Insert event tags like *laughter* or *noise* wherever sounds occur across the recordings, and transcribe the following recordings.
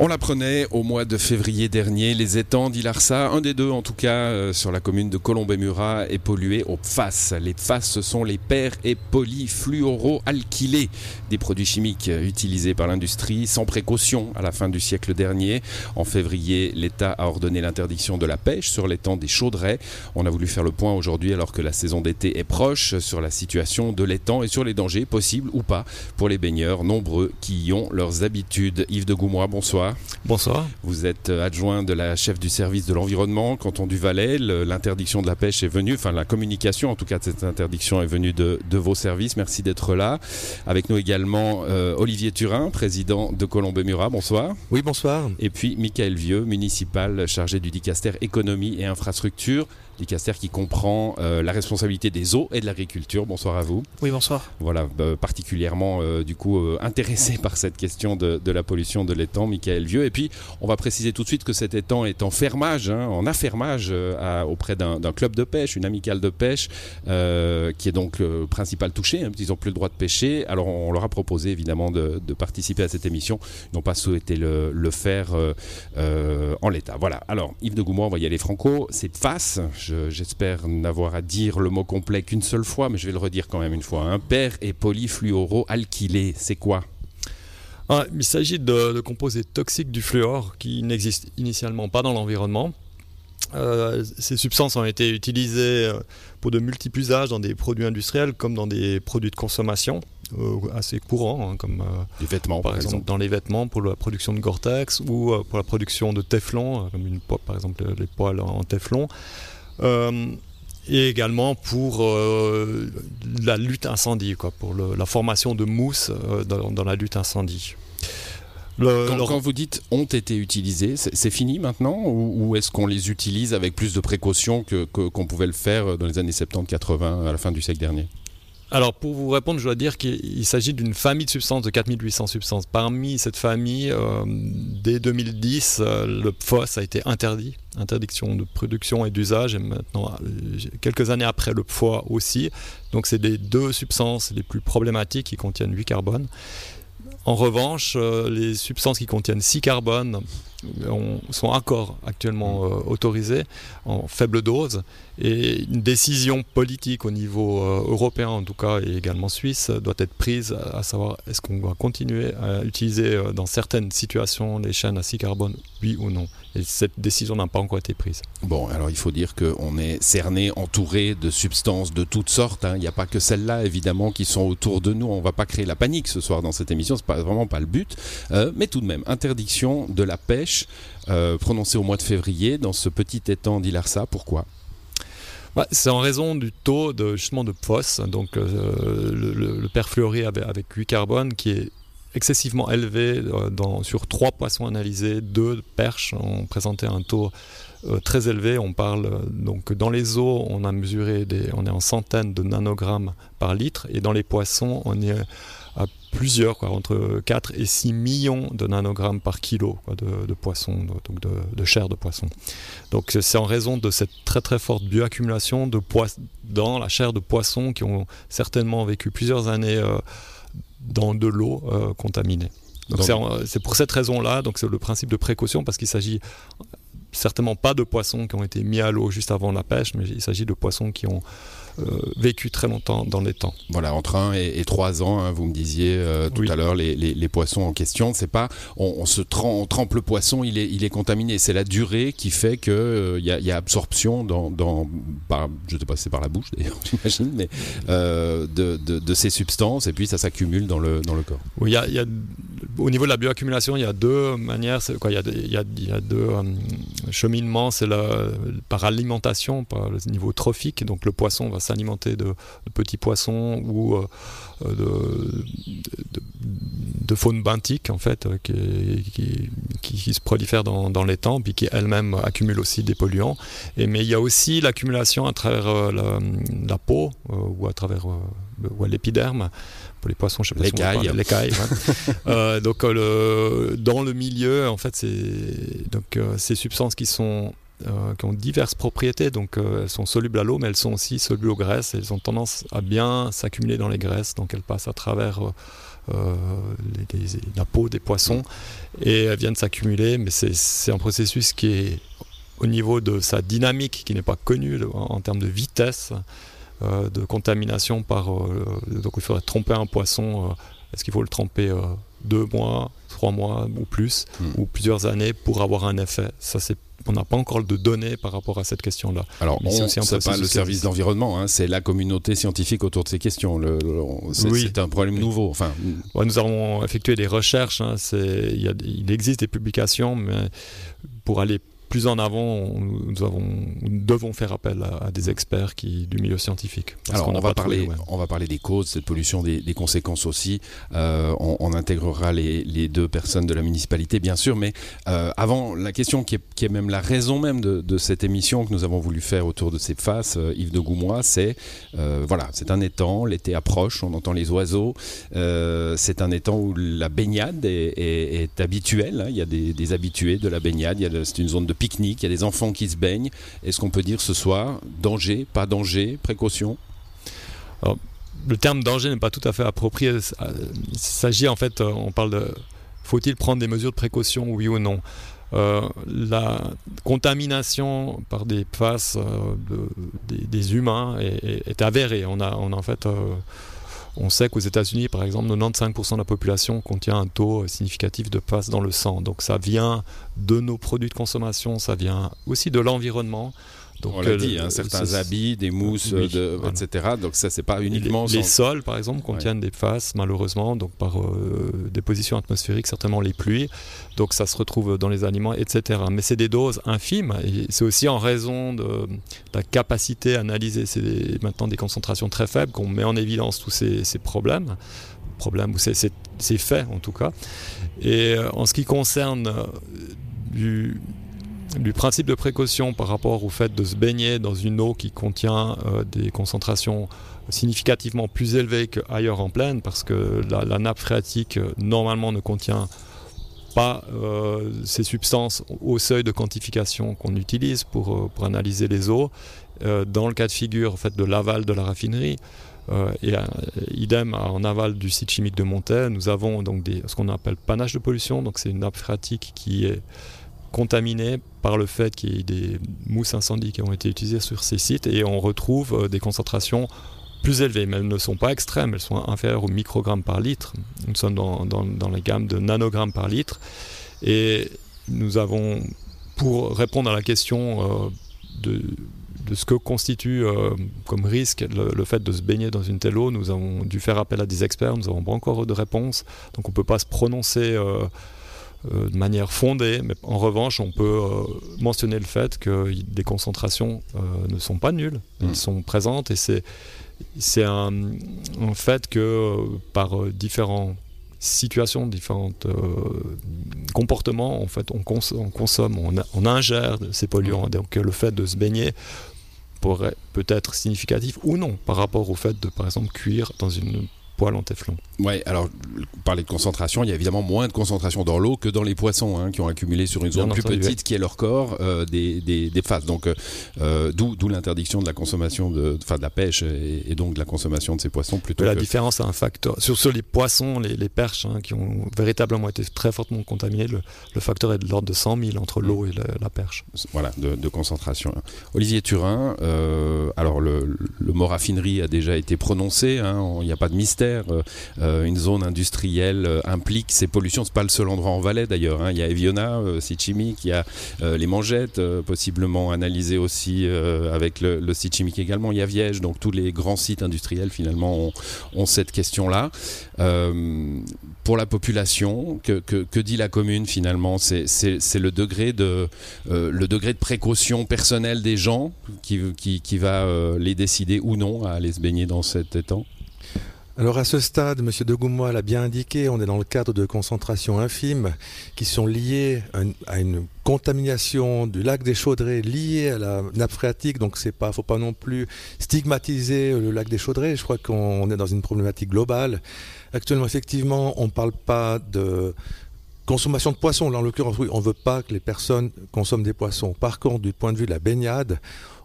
On l'apprenait au mois de février dernier, les étangs d'Ilarsa, un des deux en tout cas euh, sur la commune de Colombey-Murat, est pollué au PFAS. Les PFAS, ce sont les per et polyfluoroalkylés, des produits chimiques utilisés par l'industrie sans précaution à la fin du siècle dernier. En février, l'État a ordonné l'interdiction de la pêche sur l'étang des Chaudrets. On a voulu faire le point aujourd'hui alors que la saison d'été est proche sur la situation de l'étang et sur les dangers possibles ou pas pour les baigneurs nombreux qui y ont leurs habitudes. Yves de Goumois, bonsoir. Bonsoir. Vous êtes euh, adjoint de la chef du service de l'environnement, canton du Valais. L'interdiction de la pêche est venue, enfin la communication en tout cas de cette interdiction est venue de, vos services. Merci d'être là. Avec nous également euh, Olivier Turin, président de Colombey-Murat. Bonsoir. Oui, bonsoir. Et puis Michael Vieux, municipal chargé du dicaster économie et infrastructure. Dicaster qui comprend euh, la responsabilité des eaux et de l'agriculture. Bonsoir à vous. Oui, bonsoir. Voilà, particulièrement du coup intéressé *laughs* par cette question de, de la pollution de l'étang, Michael Vieux. Et puis, on va préciser tout de suite que cet étang est en fermage, hein, en affermage euh, auprès d'un club de pêche, une amicale de pêche, euh, qui est donc le principal touché. Hein, ils n'ont plus le droit de pêcher. Alors, on leur a proposé évidemment de, participer à cette émission. Ils n'ont pas souhaité le, faire euh, en l'état. Voilà. Alors, Yves de Goumois, on va y aller franco. C'est face. J'espère n'avoir à dire le mot complet qu'une seule fois, mais je vais le redire quand même une fois. Un hein. père et polyfluoroalkylé, c'est quoi? Ah, il s'agit de, composés toxiques du fluor qui n'existent initialement pas dans l'environnement. Euh, ces substances ont été utilisées euh, pour de multiples usages dans des produits industriels comme dans des produits de consommation euh, assez courants, hein, comme les vêtements, par, exemple, dans les vêtements pour la production de Gore-Tex ou pour la production de Teflon, comme une, par exemple les poils en Teflon et également pour euh, la lutte incendie, quoi, pour la formation de mousse euh, dans, la lutte incendie. quand, vous dites ont été utilisés, c'est fini maintenant ou, est-ce qu'on les utilise avec plus de précautions qu'on que, pouvait le faire dans les années 70-80 à la fin du siècle dernier? Alors pour vous répondre, je dois dire qu'il s'agit d'une famille de substances, de 4800 substances. Parmi cette famille, euh, dès 2010, euh, le PFOS a été interdit, interdiction de production et d'usage, et maintenant, euh, quelques années après, le PFOA aussi. Donc c'est les deux substances les plus problématiques qui contiennent 8 carbone. En revanche, les substances qui contiennent 6 sont encore actuellement autorisées en faible dose et une décision politique au niveau euh, européen, en tout cas, et également suisse, doit être prise à savoir est-ce qu'on va continuer à utiliser euh, dans certaines situations les chaînes à 6 carbone, oui ou non. Et cette décision n'a pas encore été prise. Bon, alors il faut dire qu'on est cerné, entouré de substances de toutes sortes. Hein. Il n'y a pas que celles-là, évidemment, qui sont autour de nous. On ne va pas créer la panique ce soir dans cette émission, ce n'est vraiment pas le but. Euh, mais tout de même, interdiction de la pêche prononcée au mois de février dans ce petit étang d'Ilarsa. Pourquoi? Bah, c'est en raison du taux de, justement de PFOS, donc euh, le, perfluoré avec, avec 8 carbone qui est excessivement élevé euh, sur trois poissons analysés, deux perches ont présenté un taux euh, très élevé. On parle donc dans les eaux, on a mesuré des, on est en centaines de nanogrammes par litre, et dans les poissons, on est à plusieurs, quoi, entre 4 et 6 millions de nanogrammes par kilo de, de, poisson, donc de, chair de poisson. Donc c'est en raison de cette très très forte bioaccumulation de dans la chair de poisson qui ont certainement vécu plusieurs années euh, dans de l'eau euh, contaminée. c'est pour cette raison-là, donc c'est le principe de précaution parce qu'il s'agit certainement pas de poissons qui ont été mis à l'eau juste avant la pêche, mais il s'agit de poissons qui ont vécu très longtemps dans les temps. Voilà, entre 1 et, 3 ans, hein, vous me disiez euh, tout à l'heure, les, les, poissons en question, c'est pas on, se trempe, trempe, le poisson, il est, il est contaminé. C'est la durée qui fait qu'il euh, il y, a absorption dans, dans par, je sais pas si c'est par la bouche d'ailleurs, *laughs* j'imagine, mais de, de, de, ces substances et puis ça s'accumule dans le, dans le corps. Oui, il y a, au niveau de la bioaccumulation, il y a deux manières, il, y a, deux cheminements. C'est par alimentation, par le niveau trophique, donc le poisson va s'alimenter de, petits poissons ou euh, de, de, faune benthique en fait euh, qui, se prolifère dans, les temps puis qui elle-même accumule aussi des polluants mais il y a aussi l'accumulation à travers la, peau ou à travers l'épiderme pour les poissons, je sais pas les cailles. *laughs* donc le, dans le milieu, en fait, c'est donc ces substances qui sont euh, qui ont diverses propriétés, donc euh, elles sont solubles à l'eau, mais elles sont aussi solubles aux graisses, elles ont tendance à bien s'accumuler dans les graisses, donc elles passent à travers la peau des poissons et elles viennent s'accumuler, mais c'est un processus qui est au niveau de sa dynamique qui n'est pas connue en, termes de vitesse de contamination par donc il faudrait tromper un poisson est-ce qu'il faut le tremper deux mois, trois mois ou plus, hmm. ou plusieurs années pour avoir un effet? Ça, c'est on n'a pas encore de données par rapport à cette question-là. Alors, c'est pas le service d'environnement, hein, c'est la communauté scientifique autour de ces questions. c'est un problème nouveau. Enfin, nous avons effectué des recherches. Hein, il existe des publications, mais pour aller plus en avant, nous, avons, devons faire appel à, des experts qui, du milieu scientifique. Alors, on va, parler, on va parler des causes cette pollution, des, conséquences aussi. Euh, on, intégrera les, deux personnes de la municipalité, bien sûr, mais euh, avant, la question qui est, même la raison même de, cette émission que nous avons voulu faire autour de ces faces, euh, Yves de Goumois, c'est voilà, c'est un étang, l'été approche, on entend les oiseaux, c'est un étang où la baignade est, habituelle, hein. il y a des, habitués de la baignade, c'est une zone de pique-nique, il y a des enfants qui se baignent. Est-ce qu'on peut dire ce soir danger, pas danger, précaution? Le terme danger n'est pas tout à fait approprié. Il s'agit en fait, on parle de faut-il prendre des mesures de précaution, oui ou non? Euh, la contamination par des euh, des, humains est, avérée. On a, on a en fait euh, on sait qu'aux États-Unis, par exemple, 95% de la population contient un taux significatif de PFAS dans le sang. Donc ça vient de nos produits de consommation, ça vient aussi de l'environnement. Donc, on l'a dit, hein, certains habits, des mousses, etc. Donc ça, c'est pas uniquement... Les, sols, par exemple, contiennent des faces, malheureusement, donc par euh, déposition atmosphérique, certainement les pluies. Donc ça se retrouve dans les aliments, etc. Mais c'est des doses infimes, c'est aussi en raison de, la capacité à analyser c'est maintenant des concentrations très faibles qu'on met en évidence tous ces, ces problèmes problèmes, ou c'est fait en tout cas. Et euh, en ce qui concerne euh, du, du principe de précaution par rapport au fait de se baigner dans une eau qui contient euh, des concentrations significativement plus élevées qu'ailleurs en plaine, parce que la, nappe phréatique euh, normalement ne contient pas euh, ces substances au seuil de quantification qu'on utilise pour, analyser les eaux. dans le cas de figure en fait, de l'aval de la raffinerie, et idem en aval du site chimique de Montet, nous avons donc ce qu'on appelle panache de pollution, donc c'est une nappe phréatique qui est contaminés par le fait qu'il y ait des mousses incendies qui ont été utilisées sur ces sites et on retrouve euh, des concentrations plus élevées, mais elles ne sont pas extrêmes, elles sont inférieures au microgramme par litre. Nous sommes dans, dans, la gamme de nanogrammes par litre. Et nous avons, pour répondre à la question euh, de, de, ce que constitue euh, comme risque le, fait de se baigner dans une telle eau, nous avons dû faire appel à des experts, nous n'avons pas encore de réponse, donc on ne peut pas se prononcer de manière fondée, mais en revanche, on peut euh, mentionner le fait que des concentrations euh, ne sont pas nulles, elles mm. sont présentes et c'est c'est un, fait que par différentes situations, différents comportements, en fait, on, on consomme, on, on, ingère ces polluants. Mm. Donc le fait de se baigner pourrait peut être significatif ou non par rapport au fait de, par exemple, cuire dans une poêle en téflon. Oui, alors parler de concentration, il y a évidemment moins de concentration dans l'eau que dans les poissons hein, qui ont accumulé sur une zone plus petite qui est leur corps euh, des, des, des, phases. Donc euh, euh, d'où l'interdiction de la consommation de, de la pêche et, donc de la consommation de ces poissons plutôt. La différence a un facteur. Sur, sur les poissons, les, les perches hein, qui ont véritablement été très fortement contaminés, le, le facteur est de l'ordre de 100 000 entre l'eau et la, perche. Voilà, de, de concentration. Olivier Turin, alors le, le, mot raffinerie a déjà été prononcé, hein, il n'y a pas de mystère. Une zone industrielle euh, implique ces pollutions. C'est pas le seul endroit en Valais d'ailleurs. Hein. Il y a Eviona, euh, site chimique, il y a euh, les Mangettes, possiblement analysées aussi avec le, site chimique également. Il y a Viège, donc tous les grands sites industriels finalement ont, cette question-là. pour la population, que, dit la commune finalement? C'est le degré de le précaution personnelle des gens qui va les décider ou non à aller se baigner dans cet étang? Alors à ce stade, M. de Goumois l'a bien indiqué, on est dans le cadre de concentrations infimes qui sont liées à une, contamination du lac des Chaudrées liée à la nappe phréatique. Donc c'est pas, faut pas non plus stigmatiser le lac des Chaudrées. Je crois qu'on est dans une problématique globale. Actuellement, effectivement, on ne parle pas de consommation de poissons, là en l'occurrence, oui, on ne veut pas que les personnes consomment des poissons. Par contre, du point de vue de la baignade,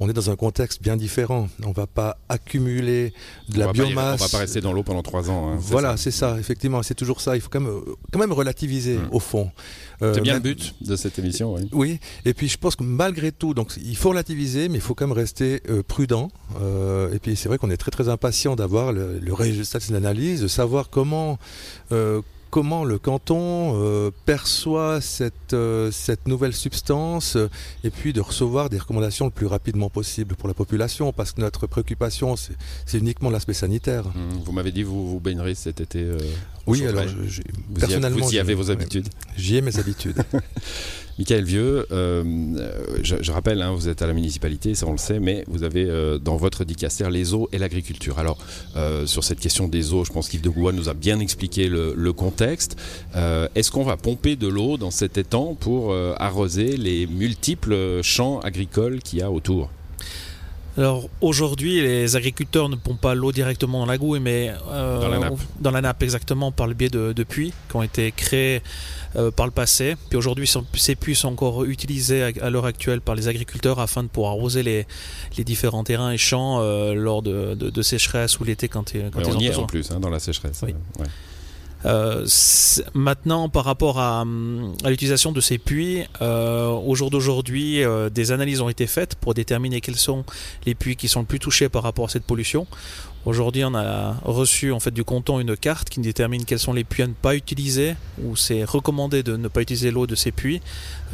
on est dans un contexte bien différent. On ne va pas accumuler de la biomasse. on ne va pas rester dans l'eau pendant trois ans. Hein, voilà, c'est ça. effectivement, c'est toujours ça. Il faut quand même, quand même relativiser mmh. au fond. c'est bien le but de cette émission. Oui. oui. Et puis je pense que malgré tout, donc il faut relativiser, mais il faut quand même rester prudent. et puis c'est vrai qu'on est très très impatient d'avoir le, le résultat de cette analyse, de savoir comment comment le canton euh, perçoit cette, euh, cette nouvelle substance euh, et puis de recevoir des recommandations le plus rapidement possible pour la population parce que notre préoccupation c'est uniquement l'aspect sanitaire. Mmh, vous m'avez dit vous vous baignerez cet été. oui, alors personnellement, vous y avez vos habitudes. J'y ai mes habitudes. *laughs* Michael Vieux, euh, je, rappelle, hein, vous êtes à la municipalité, ça on le sait, mais vous avez euh, dans votre dicaster les eaux et l'agriculture. Alors, euh, sur cette question des eaux, je pense qu'Yves de Gouin nous a bien expliqué le, contexte. Est-ce qu'on va pomper de l'eau dans cet étang pour arroser les multiples champs agricoles qu'il y a autour? Alors aujourd'hui, les agriculteurs ne pompent pas l'eau directement dans la gouille, mais dans, la nappe. dans la nappe exactement par le biais de, de puits qui ont été créés euh, par le passé. Puis aujourd'hui, ces puits sont encore utilisés à, l'heure actuelle par les agriculteurs afin de pouvoir arroser les, les différents terrains et champs euh, lors de, de, sécheresse ou l'été quand, quand ils on y est en plus hein, dans la sécheresse. Euh, maintenant, par rapport à, à l'utilisation de ces puits, euh, au jour d'aujourd'hui, des analyses ont été faites pour déterminer quels sont les puits qui sont le plus touchés par rapport à cette pollution. Aujourd'hui, on a reçu en fait du canton une carte qui détermine quels sont les puits à ne pas utiliser, où c'est recommandé de ne pas utiliser l'eau de ces puits,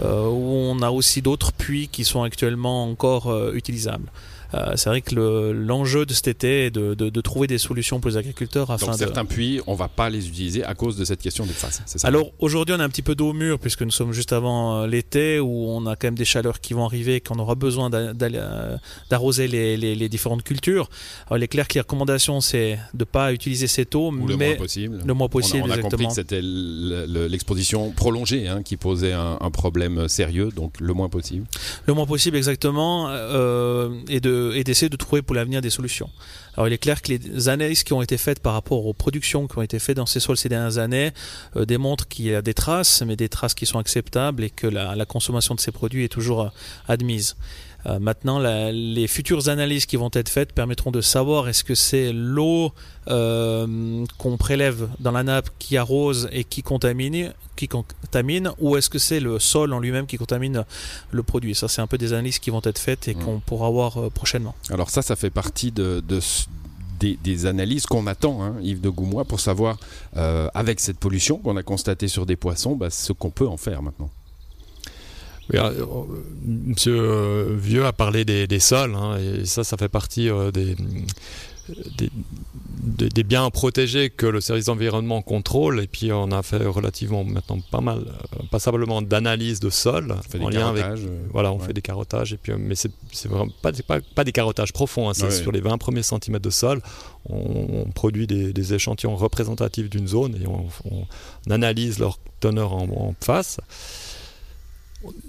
euh, où on a aussi d'autres puits qui sont actuellement encore euh, utilisables. Euh, c'est vrai que l'enjeu de cet été est de, trouver des solutions pour les agriculteurs. Afin Donc certains puits, on ne va pas les utiliser à cause de cette question des faces. Alors aujourd'hui, on a un petit peu d'eau mûre puisque nous sommes juste avant euh, l'été où on a quand même des chaleurs qui vont arriver et qu'on aura besoin euh, d'arroser les, différentes cultures. Alors il est clair que les recommandations, c'est de ne pas utiliser cette eau, mais le moins possible. Le moins possible. On a, compris que c'était l'exposition prolongée hein, qui posait un, problème sérieux, donc le moins possible. Le moins possible, exactement, et de et d'essayer de trouver pour l'avenir des solutions. Alors il est clair que les analyses qui ont été faites par rapport aux productions qui ont été faites dans ces sols ces dernières années euh, démontrent qu'il y a des traces, mais des traces qui sont acceptables et que la, consommation de ces produits est toujours euh, admise. Euh, maintenant, les futures analyses qui vont être faites permettront de savoir est-ce que c'est l'eau euh, qu'on prélève dans la nappe qui arrose et qui contamine, qui contamine ou est-ce que c'est le sol en lui-même qui contamine le produit Ça, c'est un peu des analyses qui vont être faites et mmh. qu'on pourra voir euh, prochainement. Alors ça, ça fait partie de, des, analyses qu'on attend, hein, Yves de Goumois, pour savoir, avec cette pollution qu'on a constatée sur des poissons, bah, ce qu'on peut en faire maintenant. Euh, monsieur euh, Vieux a parlé des, sols, hein, et ça, ça fait partie euh, des, des, biens protégés que le service d'environnement contrôle. Et puis, on a fait relativement maintenant pas mal, passablement d'analyses de sol. On fait des lien avec, voilà, on fait des carottages. Et puis, mais c'est vraiment pas, pas, pas, des carottages profonds, hein, c'est sur les 20 premiers centimètres de sol. On, produit des, échantillons représentatifs d'une zone et on, analyse leur teneur en, en face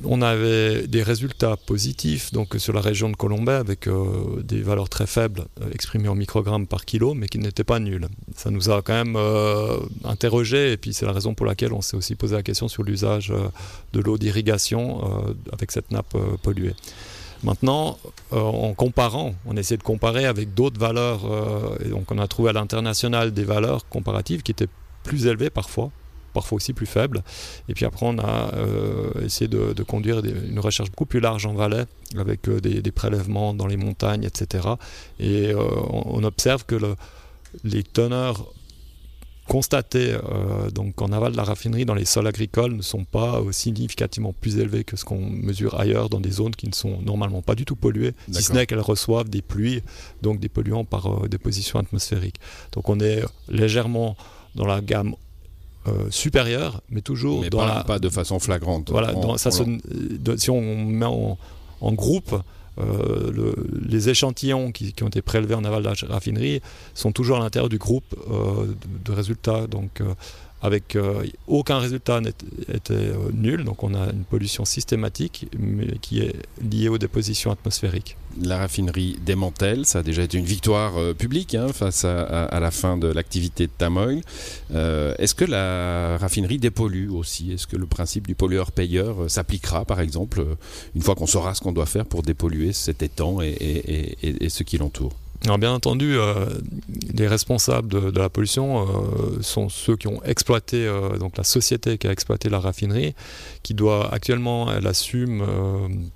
on avait des résultats positifs donc sur la région de Colombay avec euh, des valeurs très faibles euh, exprimées en microgrammes par kilo mais qui n'étaient pas nulles. Ça nous a quand même euh, interrogé et puis c'est la raison pour laquelle on s'est aussi posé la question sur l'usage de l'eau d'irrigation avec cette nappe polluée. Maintenant, en comparant, on essaie de comparer avec d'autres valeurs et donc on a trouvé à l'international des valeurs comparatives qui étaient plus élevées parfois parfois aussi plus faible. Et puis après, on a euh, essayé de, conduire une recherche beaucoup plus large en Valais, avec euh, des, prélèvements dans les montagnes, etc. Et euh, on, observe que les teneurs constatées donc en aval de la raffinerie dans les sols agricoles ne sont pas significativement plus élevées que ce qu'on mesure ailleurs dans des zones qui ne sont normalement pas du tout polluées, si ce n'est qu'elles reçoivent des pluies, donc des polluants par déposition atmosphérique. Donc on est légèrement dans la gamme euh, supérieur, mais toujours mais dans pas, la... pas de façon flagrante. Voilà, ça si on met en, groupe euh, le, les échantillons qui, ont été prélevés en aval de la raffinerie sont toujours à l'intérieur du groupe euh, de, résultats. Donc avec aucun résultat n'était nul. Donc on a une pollution systématique mais qui est liée aux dépositions atmosphériques la raffinerie démantèle. Ça a déjà été une victoire euh, publique hein, face à, la fin de l'activité de Tamoil. Euh, est-ce que la raffinerie dépollue aussi? Est-ce que le principe du pollueur-payeur euh, s'appliquera, par exemple, une fois qu'on saura ce qu'on doit faire pour dépolluer cet étang et ce qui l'entoure? Alors bien entendu, euh, les responsables de, la pollution euh, sont ceux qui ont exploité, euh, donc la société qui a exploité la raffinerie, qui doit actuellement, elle assume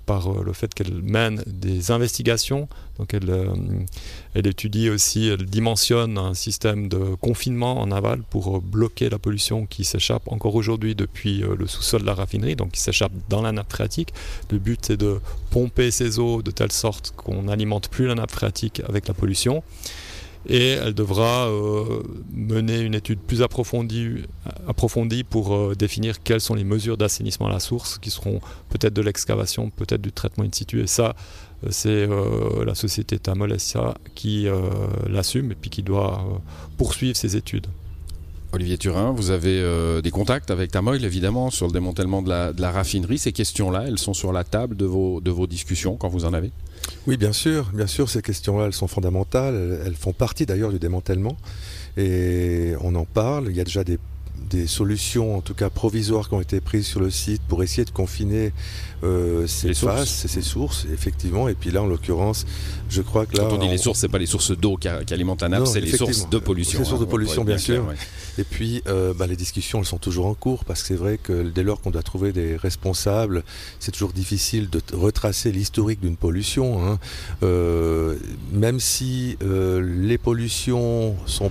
par le fait qu'elle mène des investigations donc elle, elle, étudie aussi, elle dimensionne un système de confinement en aval pour bloquer la pollution qui s'échappe encore aujourd'hui depuis le sous-sol de la raffinerie, donc qui s'échappe dans la nappe phréatique. Le but c'est de pomper ces eaux de telle sorte qu'on n'alimente plus la nappe phréatique avec la pollution et elle devra euh, mener une étude plus approfondie, pour définir quelles sont les mesures d'assainissement à la source, qui seront peut-être de l'excavation, peut-être du traitement in situ. Et ça, c'est euh, la société Tamolessia qui euh, l'assume et puis qui doit euh, poursuivre ses études. Olivier Turin, vous avez des contacts avec Tamoil évidemment sur le démantèlement de la, raffinerie. Ces questions-là, elles sont sur la table de vos, de vos discussions quand vous en avez? Oui, bien sûr, bien sûr, ces questions-là, elles sont fondamentales. elles font partie d'ailleurs du démantèlement et on en parle. Il y a déjà des des solutions, en tout cas provisoires, qui ont été prises sur le site pour essayer de confiner euh, ces faces et ces sources, effectivement. Et puis là, en l'occurrence, je crois que là. Quand on dit les sources, c'est pas les sources d'eau qui, alimentent la nappe, c'est les sources de pollution. Les sources de hein, pollution, bien, sûr. Et puis, euh, bah, les discussions, elles sont toujours en cours parce que c'est vrai que dès lors qu'on doit trouver des responsables, c'est toujours difficile de retracer l'historique d'une pollution. Hein. Euh, même si les pollutions sont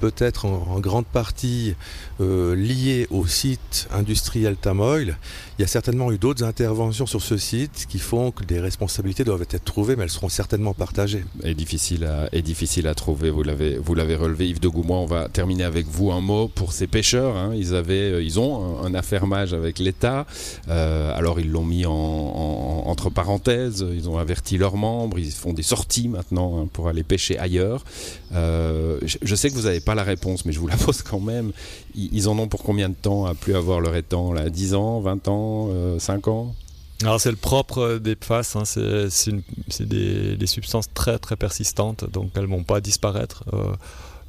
peut-être en, grande partie euh, lié au site industriel Tamoil. Il y a certainement eu d'autres interventions sur ce site qui font que des responsabilités doivent être trouvées, mais elles seront certainement partagées. Et difficile à, difficile à trouver, vous l'avez, relevé Yves de Goumois. On va terminer avec vous un mot pour ces pêcheurs. Hein. Ils, avaient, euh, ils ont un, affermage avec l'État. Euh, alors ils l'ont mis en, entre parenthèses, ils ont averti leurs membres, ils font des sorties maintenant hein, pour aller pêcher ailleurs. je, je sais que vous n'avez pas la réponse, mais je vous la *laughs* pose quand même. Ils, en ont pour combien de temps à plus avoir leur étang là? 10 ans, 20 ans, 5 euh, ans? Alors c'est le propre des PFAS, hein. c'est des, substances très très persistantes, donc elles ne vont pas disparaître. Euh, euh,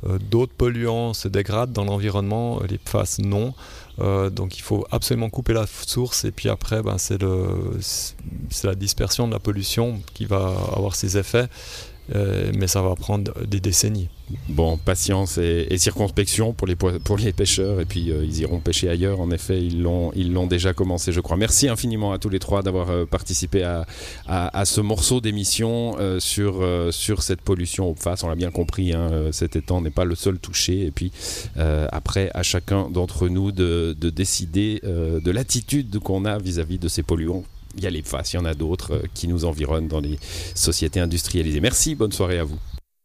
d'autres polluants se dégradent dans l'environnement, les PFAS non. donc il faut absolument couper la source et puis après ben, c'est la dispersion de la pollution qui va avoir ses effets. Euh, mais ça va prendre des décennies. Bon, patience et, circonspection pour les, pêcheurs, et puis euh, ils iront pêcher ailleurs. En effet, ils l'ont, déjà commencé, je crois. Merci infiniment à tous les trois d'avoir euh, participé à, ce morceau d'émission sur, cette pollution au face. On l'a bien compris, hein, cet étang n'est pas le seul touché. Et puis, après, à chacun d'entre nous de décider de l'attitude qu'on a vis-à-vis de ces polluants il y a les faces, il y en a d'autres euh, qui nous environnent dans les sociétés industrialisées. Merci, bonne soirée à vous.